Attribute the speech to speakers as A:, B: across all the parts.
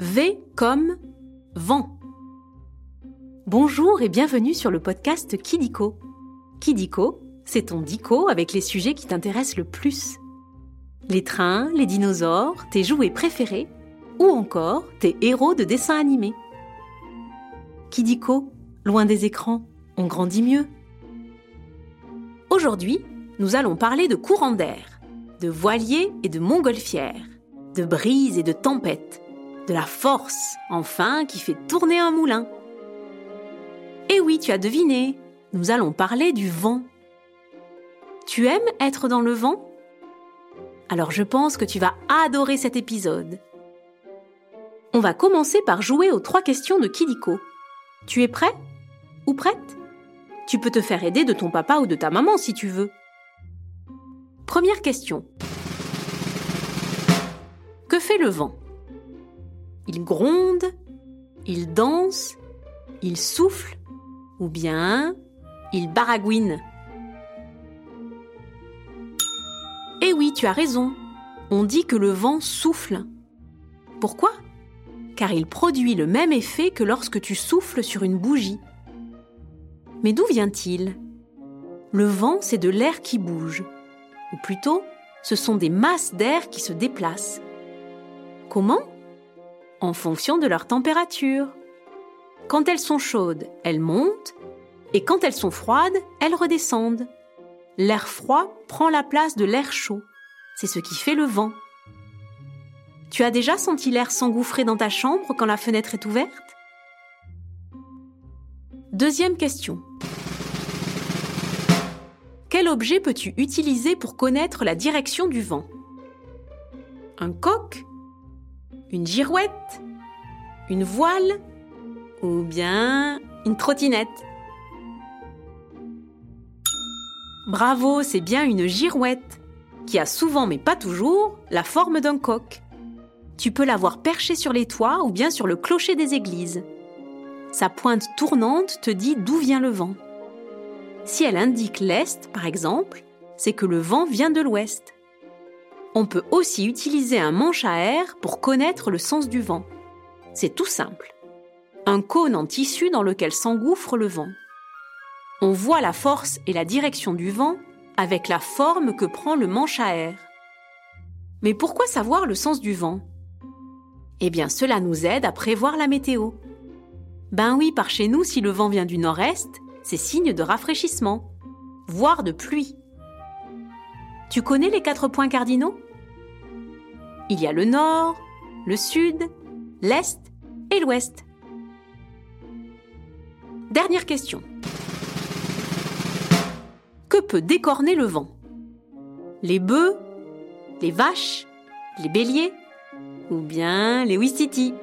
A: V comme vent. Bonjour et bienvenue sur le podcast Kidiko. Kidiko, c'est ton dico avec les sujets qui t'intéressent le plus. Les trains, les dinosaures, tes jouets préférés ou encore tes héros de dessins animés. Kidiko, loin des écrans, on grandit mieux. Aujourd'hui, nous allons parler de courants d'air, de voiliers et de montgolfières, de brises et de tempêtes, de la force, enfin, qui fait tourner un moulin. Eh oui, tu as deviné, nous allons parler du vent. Tu aimes être dans le vent? Alors je pense que tu vas adorer cet épisode. On va commencer par jouer aux trois questions de Kidiko. Tu es prêt? Ou prête? Tu peux te faire aider de ton papa ou de ta maman si tu veux. Première question. Que fait le vent? Il gronde Il danse Il souffle Ou bien il baragouine Eh oui, tu as raison. On dit que le vent souffle. Pourquoi? Car il produit le même effet que lorsque tu souffles sur une bougie. Mais d'où vient-il? Le vent, c'est de l'air qui bouge. Ou plutôt, ce sont des masses d'air qui se déplacent. Comment? En fonction de leur température. Quand elles sont chaudes, elles montent, et quand elles sont froides, elles redescendent. L'air froid prend la place de l'air chaud. C'est ce qui fait le vent. Tu as déjà senti l'air s'engouffrer dans ta chambre quand la fenêtre est ouverte? Deuxième question. Quel objet peux-tu utiliser pour connaître la direction du vent? Un coq Une girouette Une voile Ou bien une trottinette Bravo, c'est bien une girouette, qui a souvent, mais pas toujours, la forme d'un coq. Tu peux l'avoir perchée sur les toits ou bien sur le clocher des églises. Sa pointe tournante te dit d'où vient le vent. Si elle indique l'est, par exemple, c'est que le vent vient de l'ouest. On peut aussi utiliser un manche à air pour connaître le sens du vent. C'est tout simple. Un cône en tissu dans lequel s'engouffre le vent. On voit la force et la direction du vent avec la forme que prend le manche à air. Mais pourquoi savoir le sens du vent? Eh bien, cela nous aide à prévoir la météo. Ben oui, par chez nous, si le vent vient du nord-est, c'est signe de rafraîchissement, voire de pluie. Tu connais les quatre points cardinaux? Il y a le nord, le sud, l'est et l'ouest. Dernière question. Que peut décorner le vent? Les bœufs Les vaches Les béliers Ou bien les ouistiti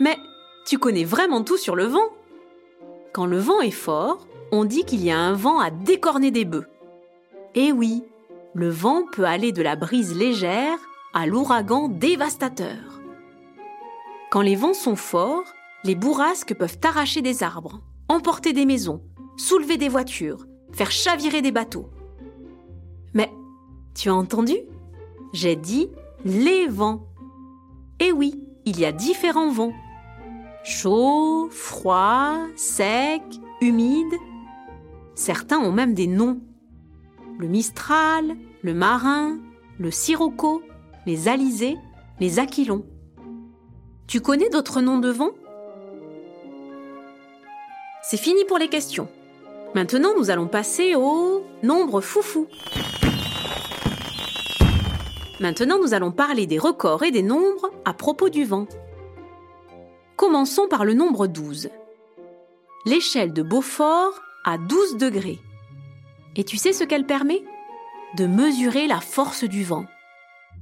A: Mais tu connais vraiment tout sur le vent. Quand le vent est fort, on dit qu'il y a un vent à décorner des bœufs. Eh oui, le vent peut aller de la brise légère à l'ouragan dévastateur. Quand les vents sont forts, les bourrasques peuvent arracher des arbres emporter des maisons, soulever des voitures, faire chavirer des bateaux. Mais, tu as entendu? J'ai dit les vents. Eh oui, il y a différents vents. Chaud, froid, sec, humide. Certains ont même des noms. Le mistral, le marin, le sirocco, les alizés, les aquilons. Tu connais d'autres noms de vents c'est fini pour les questions. Maintenant, nous allons passer au nombre foufou. Maintenant, nous allons parler des records et des nombres à propos du vent. Commençons par le nombre 12. L'échelle de Beaufort a 12 degrés. Et tu sais ce qu'elle permet? De mesurer la force du vent.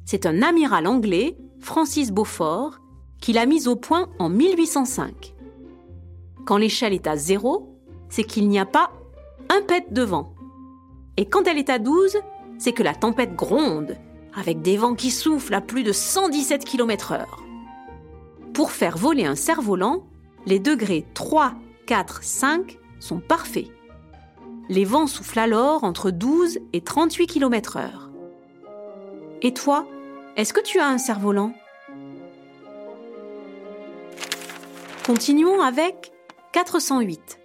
A: C'est un amiral anglais, Francis Beaufort, qui l'a mise au point en 1805. Quand l'échelle est à 0, c'est qu'il n'y a pas un pet de vent. Et quand elle est à 12, c'est que la tempête gronde, avec des vents qui soufflent à plus de 117 km/h. Pour faire voler un cerf-volant, les degrés 3, 4, 5 sont parfaits. Les vents soufflent alors entre 12 et 38 km/h. Et toi, Est-ce que tu as un cerf-volant? Continuons avec 408.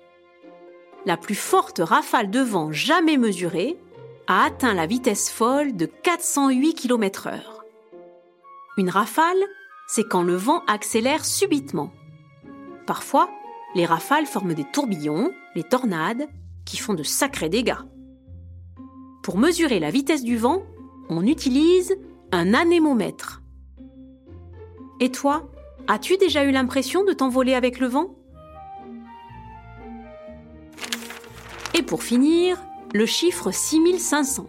A: La plus forte rafale de vent jamais mesurée a atteint la vitesse folle de 408 km/h. Une rafale, c'est quand le vent accélère subitement. Parfois, les rafales forment des tourbillons, les tornades, qui font de sacrés dégâts. Pour mesurer la vitesse du vent, on utilise un anémomètre. Et toi, as-tu déjà eu l'impression de t'envoler avec le vent? Et pour finir, le chiffre 6500.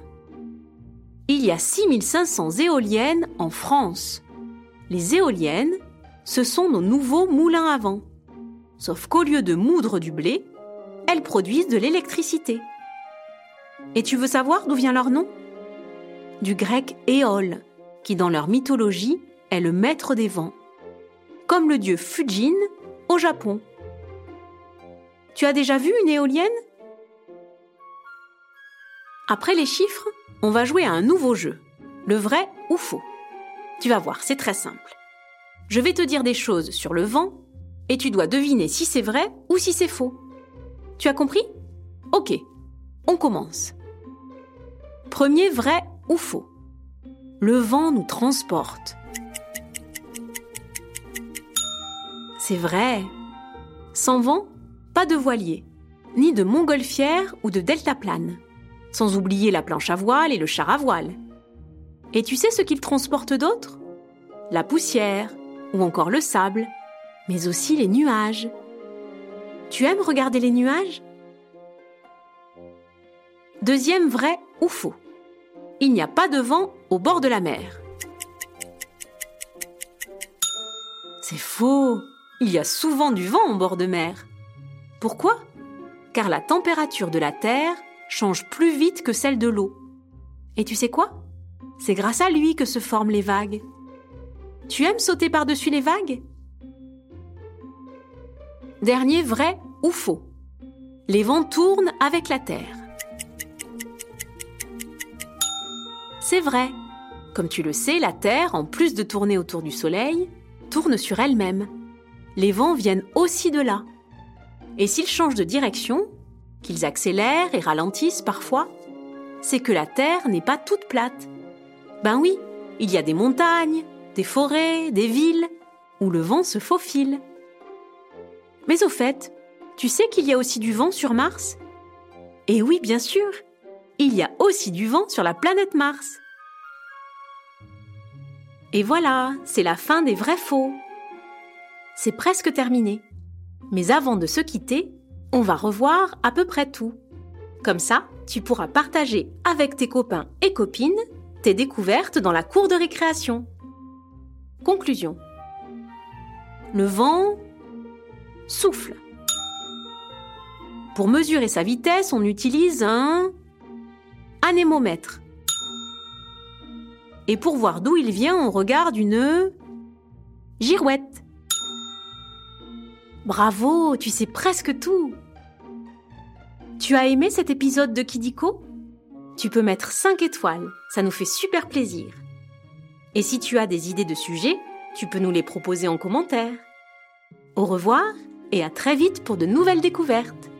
A: Il y a 6500 éoliennes en France. Les éoliennes, ce sont nos nouveaux moulins à vent. Sauf qu'au lieu de moudre du blé, elles produisent de l'électricité. Et tu veux savoir d'où vient leur nom? Du grec éole, qui dans leur mythologie est le maître des vents, comme le dieu Fujin au Japon. Tu as déjà vu une éolienne? Après les chiffres, on va jouer à un nouveau jeu, le vrai ou faux. Tu vas voir, c'est très simple. Je vais te dire des choses sur le vent et tu dois deviner si c'est vrai ou si c'est faux. Tu as compris? Ok, on commence. Premier vrai ou faux? Le vent nous transporte. C'est vrai. Sans vent, pas de voilier, ni de montgolfière ou de deltaplane. Sans oublier la planche à voile et le char à voile. Et tu sais ce qu'il transporte d'autre? La poussière, ou encore le sable, mais aussi les nuages. Tu aimes regarder les nuages? Deuxième vrai ou faux. Il n'y a pas de vent au bord de la mer. C'est faux. Il y a souvent du vent au bord de mer. Pourquoi? Car la température de la Terre change plus vite que celle de l'eau. Et tu sais quoi? C'est grâce à lui que se forment les vagues. Tu aimes sauter par-dessus les vagues? Dernier vrai ou faux. Les vents tournent avec la Terre. C'est vrai. Comme tu le sais, la Terre, en plus de tourner autour du Soleil, tourne sur elle-même. Les vents viennent aussi de là. Et s'ils changent de direction, qu'ils accélèrent et ralentissent parfois, c'est que la Terre n'est pas toute plate. Ben oui, il y a des montagnes, des forêts, des villes, où le vent se faufile. Mais au fait, tu sais qu'il y a aussi du vent sur Mars? Eh oui, bien sûr, il y a aussi du vent sur la planète Mars. Et voilà, c'est la fin des vrais faux. C'est presque terminé. Mais avant de se quitter, on va revoir à peu près tout. Comme ça, tu pourras partager avec tes copains et copines tes découvertes dans la cour de récréation. Conclusion. Le vent souffle. Pour mesurer sa vitesse, on utilise un anémomètre. Et pour voir d'où il vient, on regarde une girouette. Bravo, tu sais presque tout. Tu as aimé cet épisode de Kidiko? Tu peux mettre 5 étoiles, ça nous fait super plaisir. Et si tu as des idées de sujets, tu peux nous les proposer en commentaire. Au revoir et à très vite pour de nouvelles découvertes.